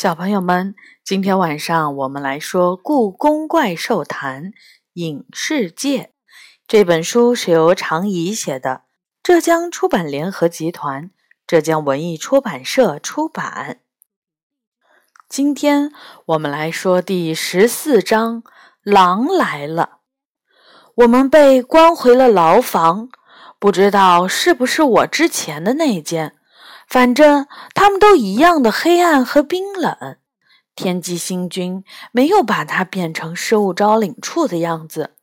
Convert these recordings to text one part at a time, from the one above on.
小朋友们，今天晚上我们来说《故宫怪兽谈影视界》这本书是由常怡写的，浙江出版联合集团、浙江文艺出版社出版。今天我们来说第十四章《狼来了》。我们被关回了牢房，不知道是不是我之前的那间。反正他们都一样的黑暗和冰冷。天机星君没有把它变成失物招领处的样子，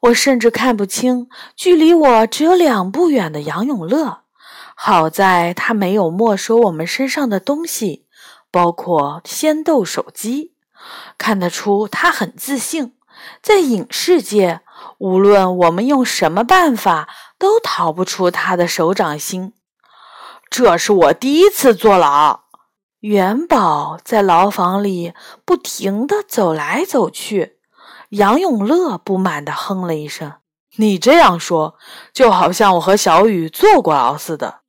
我甚至看不清距离我只有两步远的杨永乐。好在他没有没收我们身上的东西，包括仙豆手机。看得出他很自信，在影视界，无论我们用什么办法，都逃不出他的手掌心。这是我第一次坐牢。元宝在牢房里不停地走来走去。杨永乐不满地哼了一声：“你这样说，就好像我和小雨坐过牢似的。”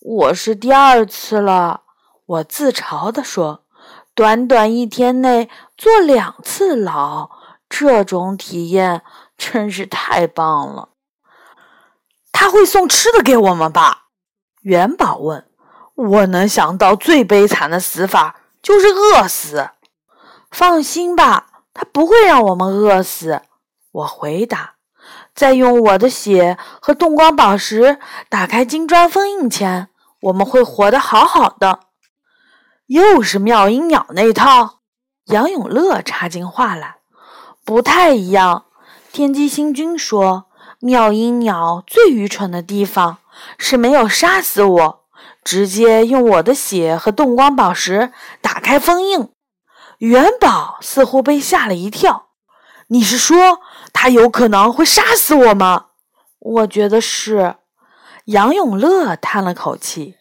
我是第二次了，我自嘲地说：“短短一天内坐两次牢，这种体验真是太棒了。”他会送吃的给我们吧？元宝问：“我能想到最悲惨的死法就是饿死。”放心吧，他不会让我们饿死。我回答：“在用我的血和动光宝石打开金砖封印前，我们会活得好好的。”又是妙音鸟那套。杨永乐插进话来：“不太一样。天机星君说，妙音鸟最愚蠢的地方。”是没有杀死我，直接用我的血和动光宝石打开封印。元宝似乎被吓了一跳。你是说他有可能会杀死我吗？我觉得是。杨永乐叹了口气。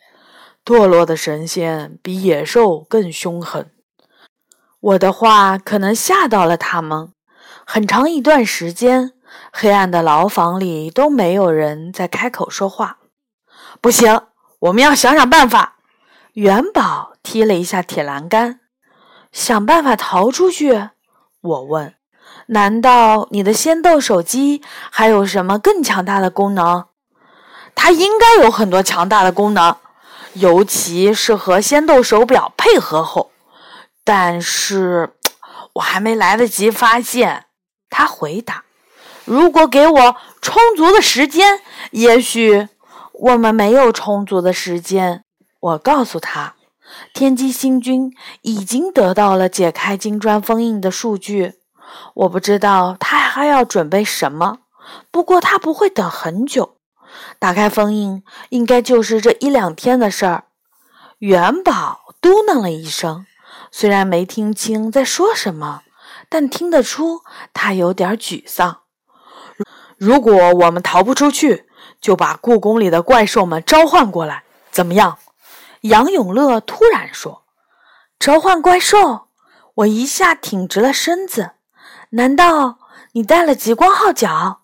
堕落的神仙比野兽更凶狠。我的话可能吓到了他们。很长一段时间，黑暗的牢房里都没有人在开口说话。不行，我们要想想办法。元宝踢了一下铁栏杆，想办法逃出去。我问：“难道你的仙豆手机还有什么更强大的功能？”它应该有很多强大的功能，尤其是和仙豆手表配合后。但是我还没来得及发现。他回答：“如果给我充足的时间，也许……”我们没有充足的时间，我告诉他，天机星君已经得到了解开金砖封印的数据。我不知道他还要准备什么，不过他不会等很久。打开封印应该就是这一两天的事儿。元宝嘟囔了一声，虽然没听清在说什么，但听得出他有点沮丧。如果我们逃不出去，就把故宫里的怪兽们召唤过来，怎么样？杨永乐突然说：“召唤怪兽！”我一下挺直了身子。难道你带了极光号角？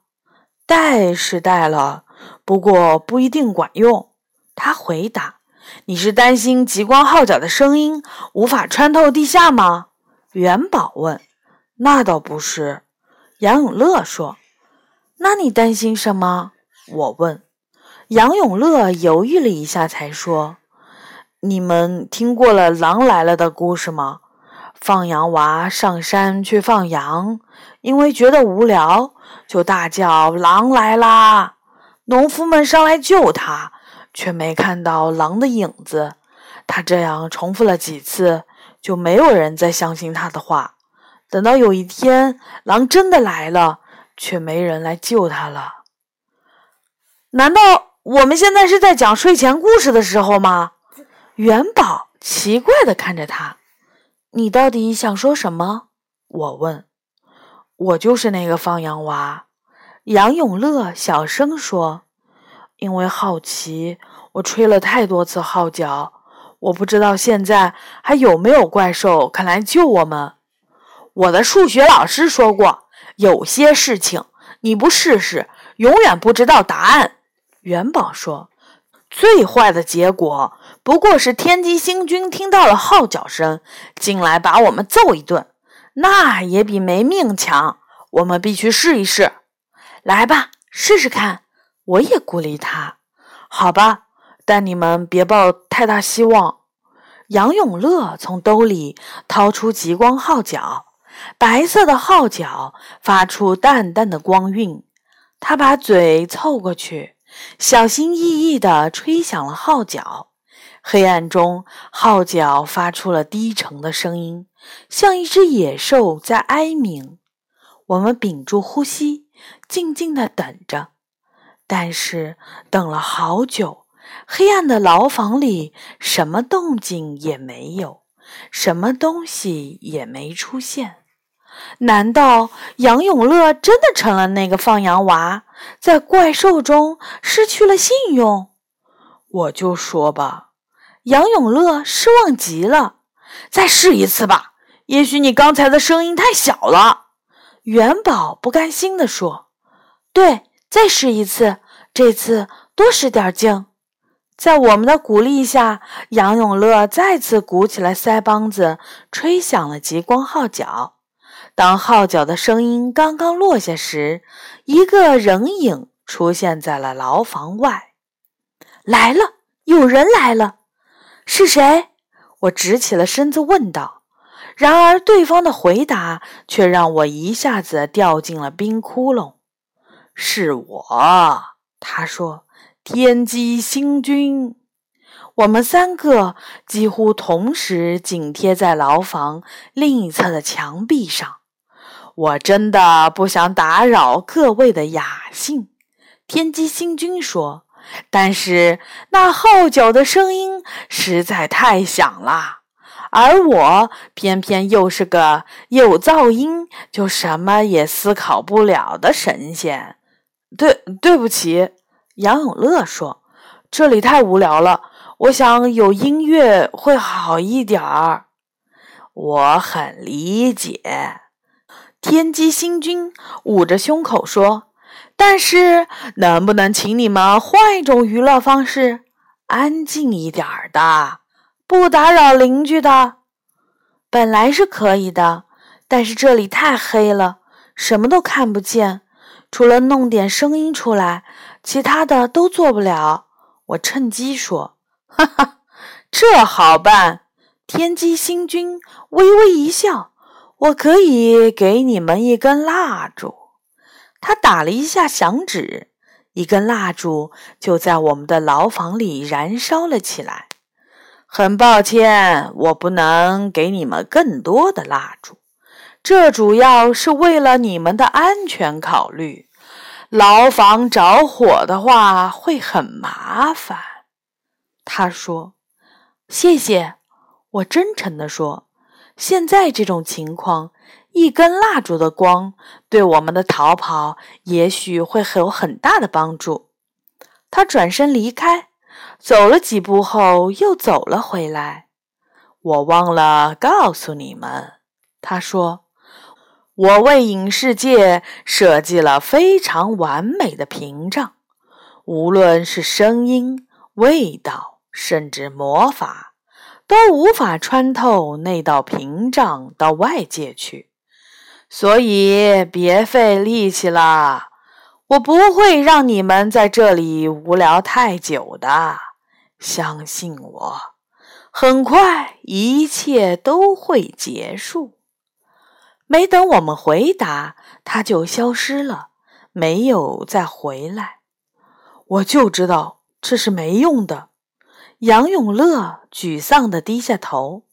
带是带了，不过不一定管用。他回答：“你是担心极光号角的声音无法穿透地下吗？”元宝问。“那倒不是。”杨永乐说。“那你担心什么？”我问杨永乐，犹豫了一下，才说：“你们听过了狼来了的故事吗？放羊娃上山去放羊，因为觉得无聊，就大叫‘狼来啦’。农夫们上来救他，却没看到狼的影子。他这样重复了几次，就没有人再相信他的话。等到有一天，狼真的来了，却没人来救他了。”难道我们现在是在讲睡前故事的时候吗？元宝奇怪的看着他，你到底想说什么？我问。我就是那个放羊娃。杨永乐小声说：“因为好奇，我吹了太多次号角。我不知道现在还有没有怪兽肯来救我们。我的数学老师说过，有些事情你不试试，永远不知道答案。”元宝说：“最坏的结果不过是天机星君听到了号角声，进来把我们揍一顿，那也比没命强。我们必须试一试。来吧，试试看。我也鼓励他。好吧，但你们别抱太大希望。杨永乐从兜里掏出极光号角，白色的号角发出淡淡的光晕。他把嘴凑过去，小心翼翼地吹响了号角。黑暗中，号角发出了低沉的声音，像一只野兽在哀鸣。我们屏住呼吸，静静地等着。但是等了好久，黑暗的牢房里什么动静也没有，什么东西也没出现。难道杨永乐真的成了那个放羊娃，在怪兽中失去了信用？我就说吧，杨永乐失望极了。再试一次吧，也许你刚才的声音太小了。元宝不甘心地说：“对。”再试一次，这次多使点劲。在我们的鼓励下，杨永乐再次鼓起了腮帮子，吹响了极光号角。当号角的声音刚刚落下时，一个人影出现在了牢房外。来了，有人来了，是谁？我直起了身子问道。然而，对方的回答却让我一下子掉进了冰窟窿。是我，他说：“天机星君。”我们三个几乎同时紧贴在牢房另一侧的墙壁上。我真的不想打扰各位的雅兴，天机星君说。但是那号角的声音实在太响了，而我偏偏又是个有噪音就什么也思考不了的神仙。对，对不起，杨永乐说：“这里太无聊了，我想有音乐会好一点儿。”我很理解，天机星君捂着胸口说：“但是，能不能请你们换一种娱乐方式，安静一点儿的，不打扰邻居的？本来是可以的，但是这里太黑了，什么都看不见。”除了弄点声音出来，其他的都做不了。我趁机说：“哈哈，这好办。”天机星君微微一笑：“我可以给你们一根蜡烛。”他打了一下响指，一根蜡烛就在我们的牢房里燃烧了起来。很抱歉，我不能给你们更多的蜡烛。这主要是为了你们的安全考虑，牢房着火的话会很麻烦。他说：“谢谢。”我真诚地说：“现在这种情况，一根蜡烛的光对我们的逃跑也许会有很大的帮助。”他转身离开，走了几步后又走了回来。我忘了告诉你们，他说。我为影视界设计了非常完美的屏障，无论是声音、味道，甚至魔法，都无法穿透那道屏障到外界去。所以别费力气了，我不会让你们在这里无聊太久的。相信我，很快一切都会结束。没等我们回答，他就消失了，没有再回来。我就知道这是没用的。杨永乐沮丧地低下头。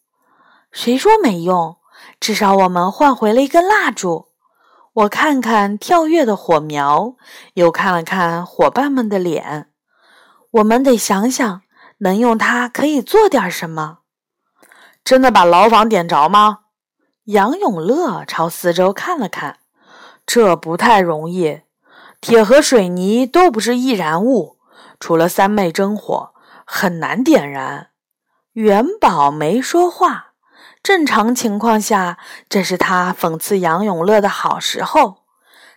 谁说没用？至少我们换回了一根蜡烛。我看看跳跃的火苗，又看了看伙伴们的脸。我们得想想，能用它可以做点什么。真的把牢房点着吗？杨永乐朝四周看了看，这不太容易。铁和水泥都不是易燃物，除了三昧真火，很难点燃。元宝没说话。正常情况下，这是他讽刺杨永乐的好时候。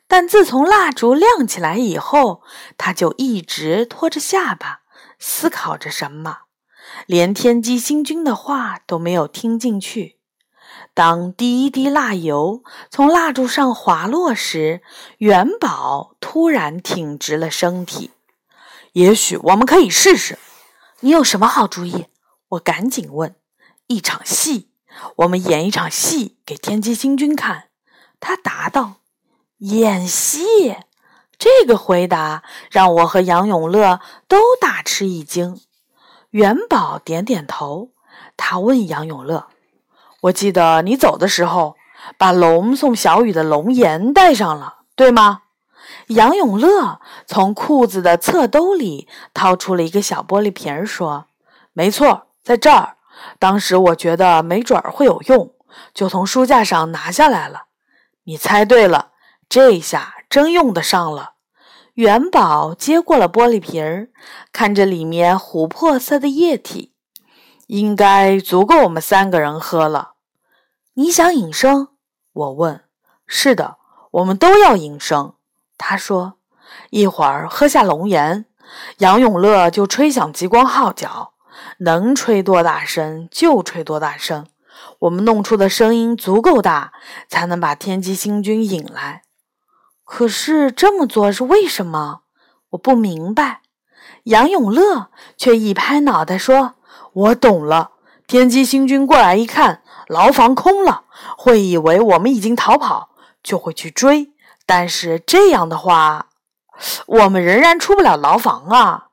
但自从蜡烛亮起来以后，他就一直拖着下巴，思考着什么。连天机星君的话都没有听进去。当第一滴蜡油从蜡烛上滑落时，元宝突然挺直了身体。也许我们可以试试。你有什么好主意？我赶紧问。一场戏，我们演一场戏给天机星君看。他答道：“演戏。”这个回答让我和杨永乐都大吃一惊。元宝点点头，他问杨永乐：“我记得你走的时候，把龙送小雨的龙颜带上了，对吗？”杨永乐从裤子的侧兜里掏出了一个小玻璃瓶，说：“没错，在这儿。当时我觉得没准儿会有用，就从书架上拿下来了。你猜对了，这下真用得上了。”元宝接过了玻璃瓶，看着里面琥珀色的液体，应该足够我们三个人喝了。你想隐身？我问。是的，我们都要隐身。他说：“一会儿喝下龙岩，杨永乐就吹响极光号角，能吹多大声就吹多大声。我们弄出的声音足够大，才能把天机星君引来。”可是这么做是为什么？我不明白。杨永乐却一拍脑袋说：“我懂了。天机星君过来一看，牢房空了，会以为我们已经逃跑，就会去追。但是这样的话，我们仍然出不了牢房啊。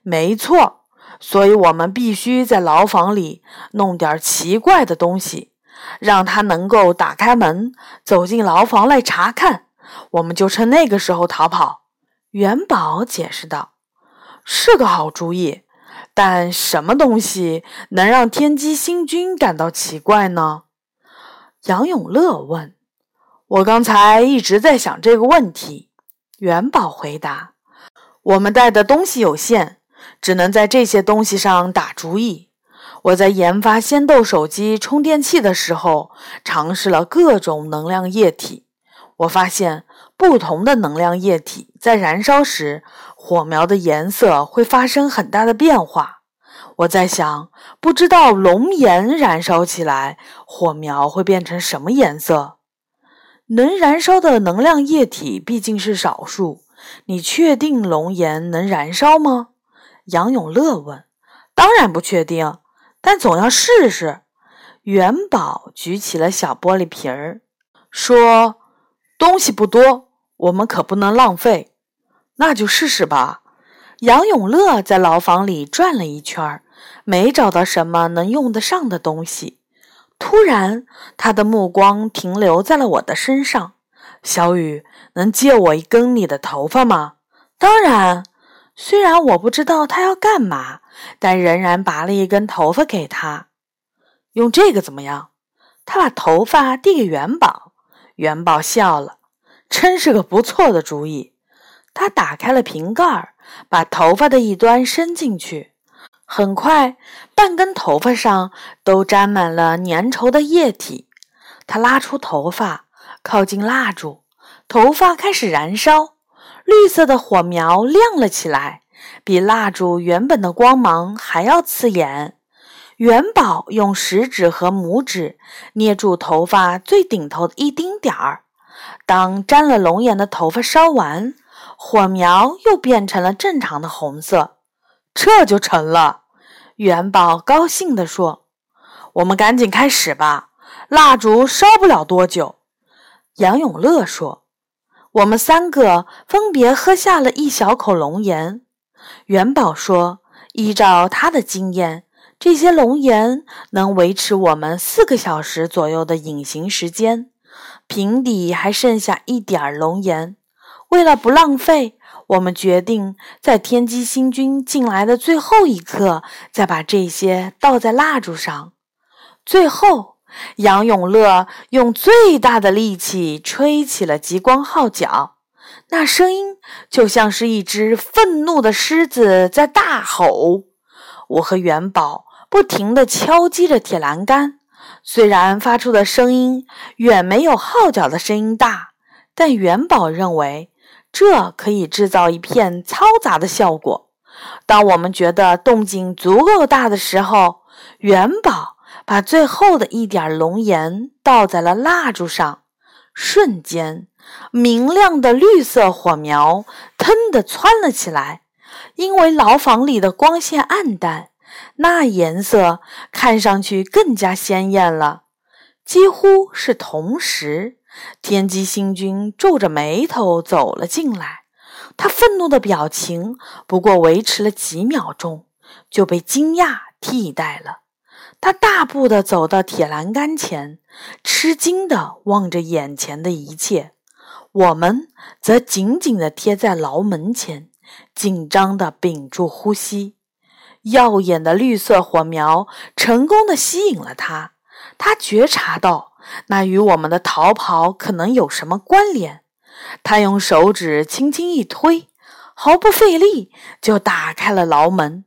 没错，所以我们必须在牢房里弄点奇怪的东西，让他能够打开门，走进牢房来查看。”我们就趁那个时候逃跑。”元宝解释道，“是个好主意，但什么东西能让天机星君感到奇怪呢？”杨永乐问。“我刚才一直在想这个问题。”元宝回答，“我们带的东西有限，只能在这些东西上打主意。我在研发仙豆手机充电器的时候，尝试了各种能量液体。”我发现，不同的能量液体在燃烧时，火苗的颜色会发生很大的变化。我在想，不知道龙岩燃烧起来，火苗会变成什么颜色？能燃烧的能量液体毕竟是少数，你确定龙岩能燃烧吗？杨永乐问。当然不确定，但总要试试。元宝举起了小玻璃瓶儿，说。东西不多，我们可不能浪费。那就试试吧。杨永乐在牢房里转了一圈，没找到什么能用得上的东西。突然，他的目光停留在了我的身上。小雨，能借我一根你的头发吗？当然。虽然我不知道他要干嘛，但仍然拔了一根头发给他。用这个怎么样？他把头发递给元宝。元宝笑了，真是个不错的主意。他打开了瓶盖，把头发的一端伸进去，很快，半根头发上都沾满了粘稠的液体。他拉出头发，靠近蜡烛，头发开始燃烧，绿色的火苗亮了起来，比蜡烛原本的光芒还要刺眼。元宝用食指和拇指捏住头发最顶头的一丁点儿，当沾了龙眼的头发烧完，火苗又变成了正常的红色，这就成了。元宝高兴地说：“我们赶紧开始吧，蜡烛烧不了多久。”杨永乐说：“我们三个分别喝下了一小口龙眼。”元宝说：“依照他的经验。”这些龙岩能维持我们四个小时左右的隐形时间。瓶底还剩下一点儿龙岩，为了不浪费，我们决定在天机星君进来的最后一刻，再把这些倒在蜡烛上。最后，杨永乐用最大的力气吹起了极光号角，那声音就像是一只愤怒的狮子在大吼。我和元宝。不停地敲击着铁栏杆，虽然发出的声音远没有号角的声音大，但元宝认为这可以制造一片嘈杂的效果。当我们觉得动静足够大的时候，元宝把最后的一点龙岩倒在了蜡烛上，瞬间，明亮的绿色火苗腾地窜了起来。因为牢房里的光线暗淡，那颜色看上去更加鲜艳了。几乎是同时，天机星君皱着眉头走了进来。他愤怒的表情不过维持了几秒钟，就被惊讶替代了。他大步的走到铁栏杆前，吃惊的望着眼前的一切。我们则紧紧的贴在牢门前，紧张的屏住呼吸。耀眼的绿色火苗成功的吸引了他，他觉察到那与我们的逃跑可能有什么关联。他用手指轻轻一推，毫不费力就打开了牢门。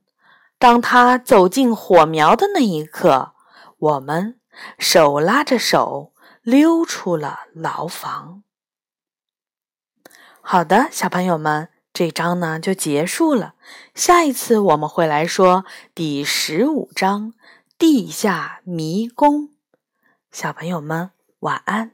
当他走进火苗的那一刻，我们手拉着手溜出了牢房。好的，小朋友们，这章呢就结束了。下一次我们会来说第十五章《地下迷宫》。小朋友们，晚安。